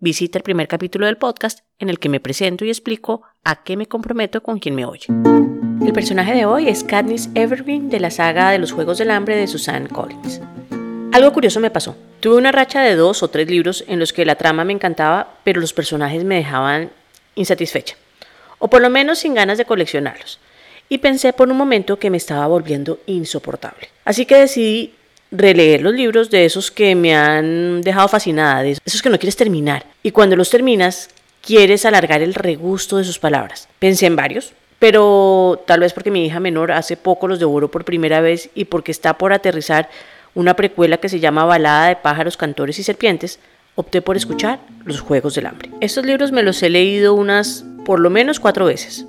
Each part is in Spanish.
visita el primer capítulo del podcast en el que me presento y explico a qué me comprometo con quien me oye. El personaje de hoy es Katniss Evergreen de la saga de los Juegos del Hambre de Susan Collins. Algo curioso me pasó. Tuve una racha de dos o tres libros en los que la trama me encantaba, pero los personajes me dejaban insatisfecha, o por lo menos sin ganas de coleccionarlos. Y pensé por un momento que me estaba volviendo insoportable. Así que decidí releer los libros de esos que me han dejado fascinada, de esos que no quieres terminar. Y cuando los terminas, quieres alargar el regusto de sus palabras. Pensé en varios, pero tal vez porque mi hija menor hace poco los devoró por primera vez y porque está por aterrizar una precuela que se llama Balada de pájaros, cantores y serpientes, opté por escuchar Los Juegos del Hambre. Estos libros me los he leído unas por lo menos cuatro veces,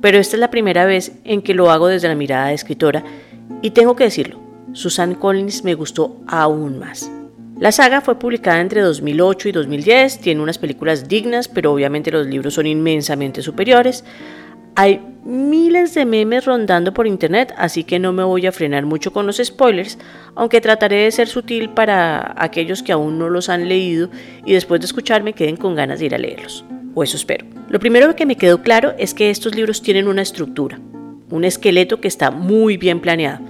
pero esta es la primera vez en que lo hago desde la mirada de escritora y tengo que decirlo, Susan Collins me gustó aún más. La saga fue publicada entre 2008 y 2010, tiene unas películas dignas, pero obviamente los libros son inmensamente superiores. Hay miles de memes rondando por internet, así que no me voy a frenar mucho con los spoilers, aunque trataré de ser sutil para aquellos que aún no los han leído y después de escucharme queden con ganas de ir a leerlos. O eso espero. Lo primero que me quedó claro es que estos libros tienen una estructura, un esqueleto que está muy bien planeado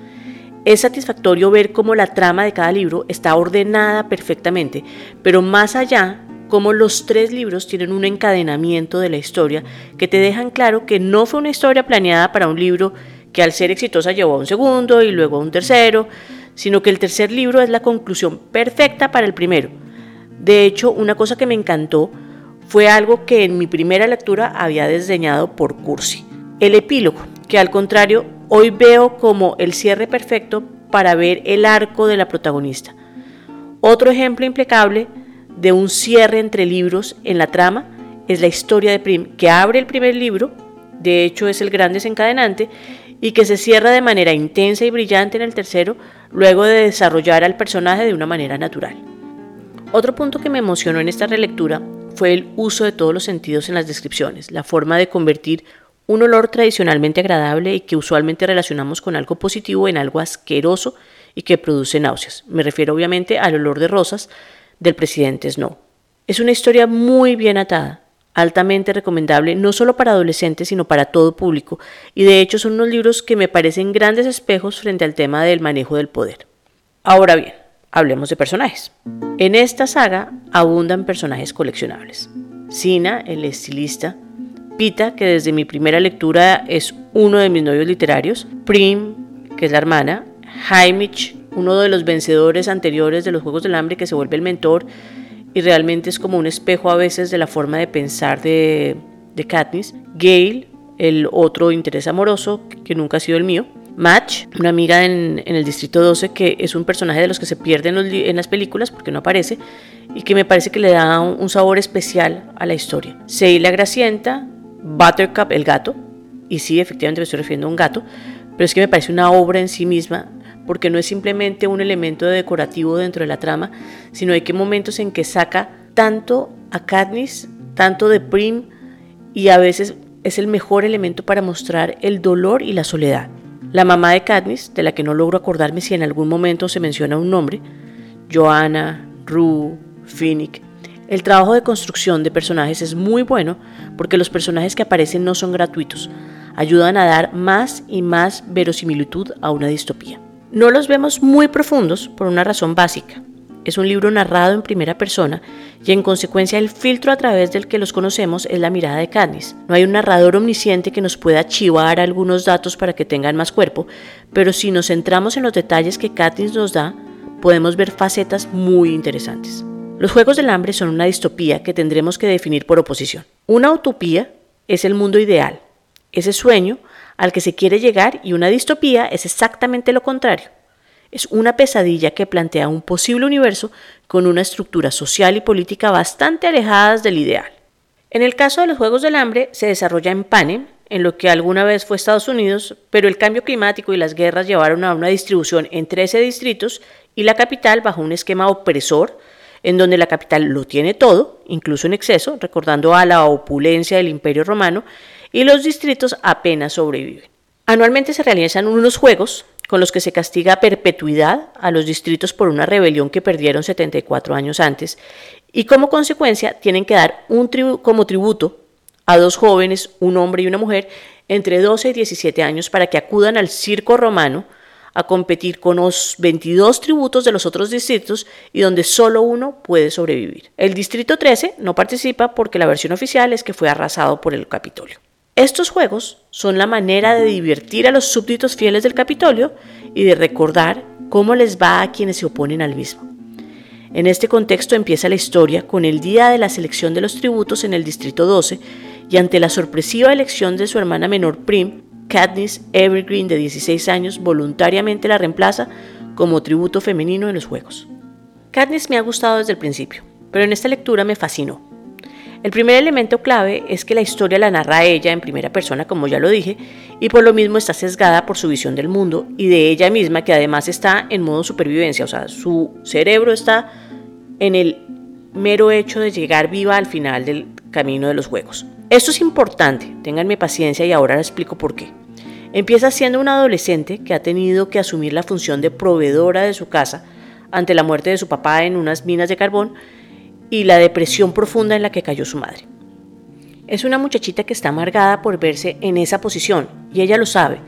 es satisfactorio ver cómo la trama de cada libro está ordenada perfectamente, pero más allá, cómo los tres libros tienen un encadenamiento de la historia que te dejan claro que no fue una historia planeada para un libro que al ser exitosa llevó a un segundo y luego a un tercero, sino que el tercer libro es la conclusión perfecta para el primero. De hecho, una cosa que me encantó fue algo que en mi primera lectura había desdeñado por Cursi, el epílogo, que al contrario hoy veo como el cierre perfecto para ver el arco de la protagonista. Otro ejemplo impecable de un cierre entre libros en la trama es la historia de Prim, que abre el primer libro, de hecho es el gran desencadenante, y que se cierra de manera intensa y brillante en el tercero, luego de desarrollar al personaje de una manera natural. Otro punto que me emocionó en esta relectura fue el uso de todos los sentidos en las descripciones, la forma de convertir un olor tradicionalmente agradable y que usualmente relacionamos con algo positivo en algo asqueroso y que produce náuseas. Me refiero obviamente al olor de rosas del presidente Snow. Es una historia muy bien atada, altamente recomendable no solo para adolescentes sino para todo público y de hecho son unos libros que me parecen grandes espejos frente al tema del manejo del poder. Ahora bien, hablemos de personajes. En esta saga abundan personajes coleccionables. Sina, el estilista, Pita, que desde mi primera lectura es uno de mis novios literarios, Prim, que es la hermana, Haimich, uno de los vencedores anteriores de los Juegos del Hambre que se vuelve el mentor y realmente es como un espejo a veces de la forma de pensar de, Katniss, Gale, el otro interés amoroso que nunca ha sido el mío, Match, una amiga en, el Distrito 12 que es un personaje de los que se pierde en, las películas porque no aparece y que me parece que le da un, un sabor especial a la historia. Seila Gracienta, Buttercup, el gato, y sí, efectivamente me estoy refiriendo a un gato, pero es que me parece una obra en sí misma, porque no es simplemente un elemento decorativo dentro de la trama, sino hay que momentos en que saca tanto a Katniss, tanto de Prim, y a veces es el mejor elemento para mostrar el dolor y la soledad. La mamá de Katniss, de la que no logro acordarme si en algún momento se menciona un nombre, Joanna, Rue, Finnick, el trabajo de construcción de personajes es muy bueno porque los personajes que aparecen no son gratuitos, ayudan a dar más y más verosimilitud a una distopía. No los vemos muy profundos por una razón básica. Es un libro narrado en primera persona y en consecuencia el filtro a través del que los conocemos es la mirada de Katniss. No hay un narrador omnisciente que nos pueda chivar algunos datos para que tengan más cuerpo, pero si nos centramos en los detalles que Katniss nos da, podemos ver facetas muy interesantes. Los Juegos del Hambre son una distopía que tendremos que definir por oposición. Una utopía es el mundo ideal, ese sueño al que se quiere llegar y una distopía es exactamente lo contrario. Es una pesadilla que plantea un posible universo con una estructura social y política bastante alejadas del ideal. En el caso de los Juegos del Hambre, se desarrolla en Panem, en lo que alguna vez fue Estados Unidos, pero el cambio climático y las guerras llevaron a una distribución en 13 distritos y la capital bajo un esquema opresor, en donde la capital lo tiene todo, incluso en exceso, recordando a la opulencia del Imperio Romano, y los distritos apenas sobreviven. Anualmente se realizan unos juegos con los que se castiga a perpetuidad a los distritos por una rebelión que perdieron 74 años antes y como consecuencia tienen que dar un como tributo a dos jóvenes, un hombre y una mujer, entre 12 y 17 años para que acudan al circo romano a competir con los 22 tributos de los otros distritos y donde solo uno puede sobrevivir. El distrito 13 no participa porque la versión oficial es que fue arrasado por el Capitolio. Estos juegos son la manera de divertir a los súbditos fieles del Capitolio y de recordar cómo les va a quienes se oponen al mismo. En este contexto empieza la historia con el día de la selección de los tributos en el Distrito 12 y ante la sorpresiva elección de su hermana menor Prim, Katniss Evergreen de 16 años voluntariamente la reemplaza como tributo femenino en los Juegos. Katniss me ha gustado desde el principio, pero en esta lectura me fascinó. El primer elemento clave es que la historia la narra ella en primera persona, como ya lo dije, y por lo mismo está sesgada por su visión del mundo y de ella misma, que además está en modo supervivencia, o sea, su cerebro está en el mero hecho de llegar viva al final del camino de los juegos. Esto es importante, ténganme paciencia y ahora les explico por qué. Empieza siendo una adolescente que ha tenido que asumir la función de proveedora de su casa ante la muerte de su papá en unas minas de carbón y la depresión profunda en la que cayó su madre. Es una muchachita que está amargada por verse en esa posición y ella lo sabe.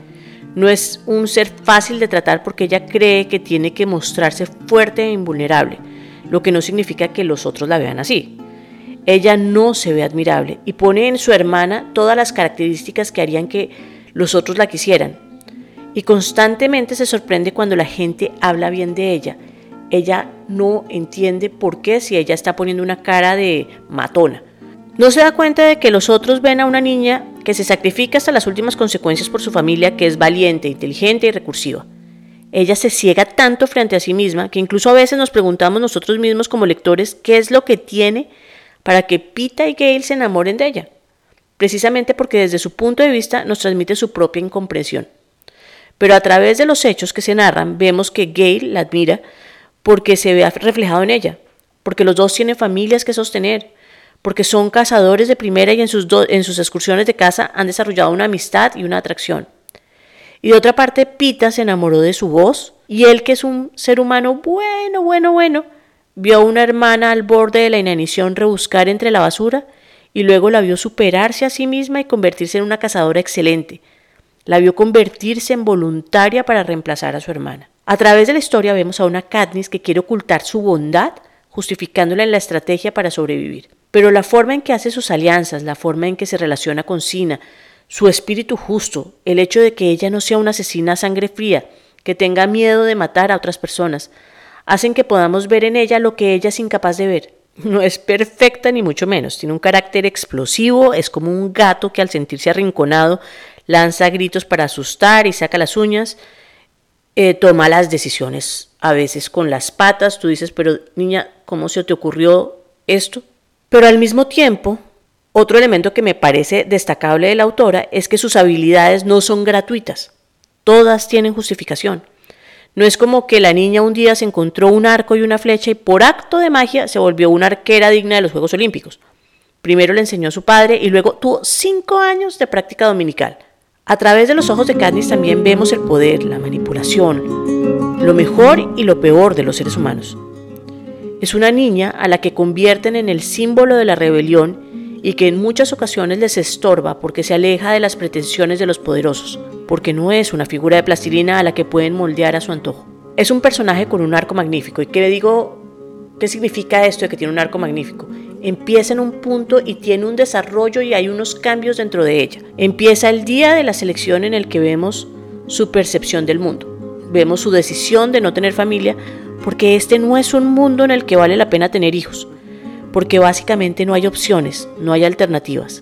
No es un ser fácil de tratar porque ella cree que tiene que mostrarse fuerte e invulnerable, lo que no significa que los otros la vean así. Ella no se ve admirable y pone en su hermana todas las características que harían que los otros la quisieran. Y constantemente se sorprende cuando la gente habla bien de ella ella no entiende por qué si ella está poniendo una cara de matona. No se da cuenta de que los otros ven a una niña que se sacrifica hasta las últimas consecuencias por su familia, que es valiente, inteligente y recursiva. Ella se ciega tanto frente a sí misma que incluso a veces nos preguntamos nosotros mismos como lectores qué es lo que tiene para que Pita y Gail se enamoren de ella. Precisamente porque desde su punto de vista nos transmite su propia incomprensión. Pero a través de los hechos que se narran vemos que Gail la admira porque se vea reflejado en ella, porque los dos tienen familias que sostener, porque son cazadores de primera y en sus, en sus excursiones de caza han desarrollado una amistad y una atracción. Y de otra parte, Pita se enamoró de su voz y él, que es un ser humano bueno, bueno, bueno, vio a una hermana al borde de la inanición rebuscar entre la basura y luego la vio superarse a sí misma y convertirse en una cazadora excelente. La vio convertirse en voluntaria para reemplazar a su hermana. A través de la historia vemos a una Katniss que quiere ocultar su bondad, justificándola en la estrategia para sobrevivir. Pero la forma en que hace sus alianzas, la forma en que se relaciona con Sina, su espíritu justo, el hecho de que ella no sea una asesina a sangre fría, que tenga miedo de matar a otras personas, hacen que podamos ver en ella lo que ella es incapaz de ver. No es perfecta ni mucho menos, tiene un carácter explosivo, es como un gato que al sentirse arrinconado lanza gritos para asustar y saca las uñas, eh, toma las decisiones a veces con las patas. Tú dices, pero niña, ¿cómo se te ocurrió esto? Pero al mismo tiempo, otro elemento que me parece destacable de la autora es que sus habilidades no son gratuitas. Todas tienen justificación. No es como que la niña un día se encontró un arco y una flecha y por acto de magia se volvió una arquera digna de los Juegos Olímpicos. Primero le enseñó a su padre y luego tuvo cinco años de práctica dominical. A través de los ojos de Katniss también vemos el poder, la manipulación, lo mejor y lo peor de los seres humanos. Es una niña a la que convierten en el símbolo de la rebelión y que en muchas ocasiones les estorba porque se aleja de las pretensiones de los poderosos, porque no es una figura de plastilina a la que pueden moldear a su antojo. Es un personaje con un arco magnífico. ¿Y qué le digo? ¿Qué significa esto de que tiene un arco magnífico? empieza en un punto y tiene un desarrollo y hay unos cambios dentro de ella. Empieza el día de la selección en el que vemos su percepción del mundo. Vemos su decisión de no tener familia porque este no es un mundo en el que vale la pena tener hijos, porque básicamente no hay opciones, no hay alternativas.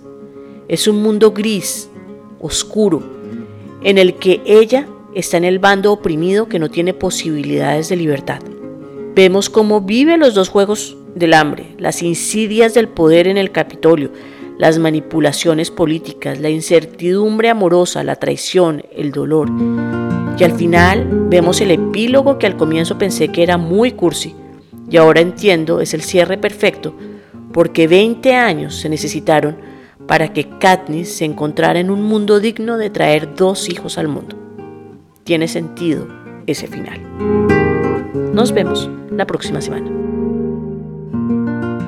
Es un mundo gris, oscuro, en el que ella está en el bando oprimido que no tiene posibilidades de libertad. Vemos cómo vive los dos juegos del hambre, las insidias del poder en el Capitolio, las manipulaciones políticas, la incertidumbre amorosa, la traición, el dolor. Y al final vemos el epílogo que al comienzo pensé que era muy cursi y ahora entiendo es el cierre perfecto porque 20 años se necesitaron para que Katniss se encontrara en un mundo digno de traer dos hijos al mundo. Tiene sentido ese final. Nos vemos la próxima semana.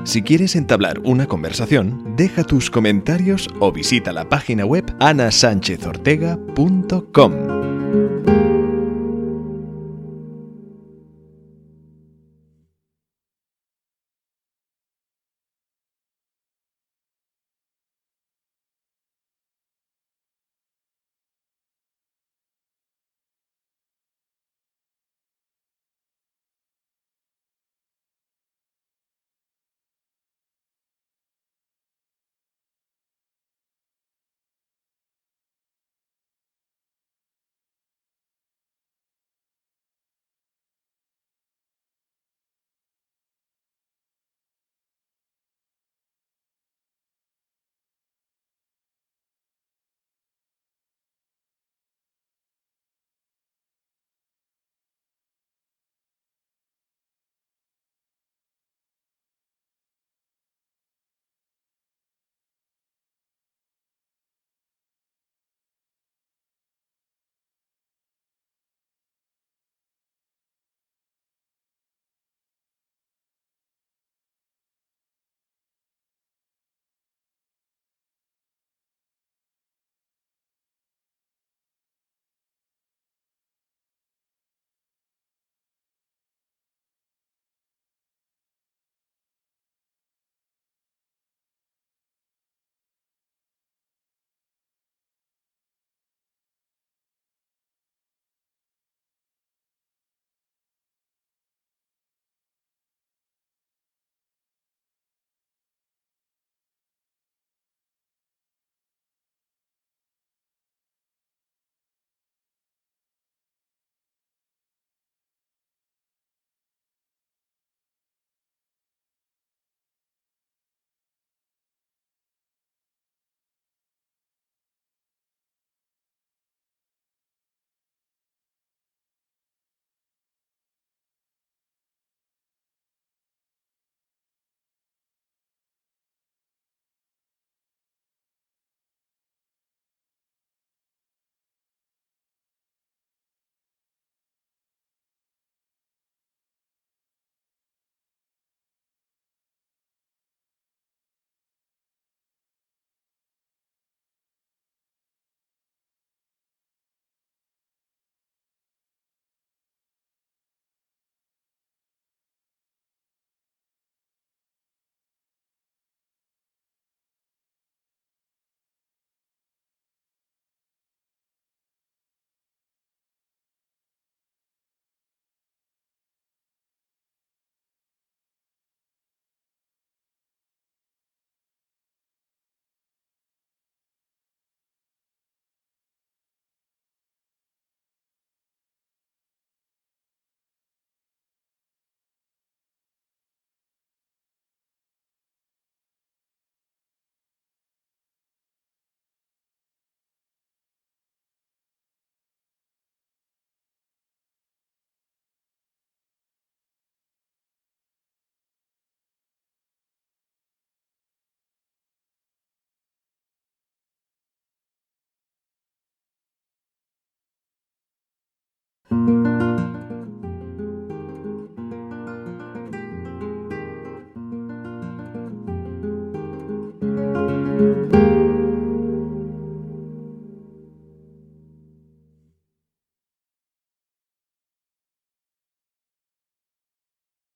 Si quieres entablar una conversación, deja tus comentarios o visita la página web anasanchezortega.com. Música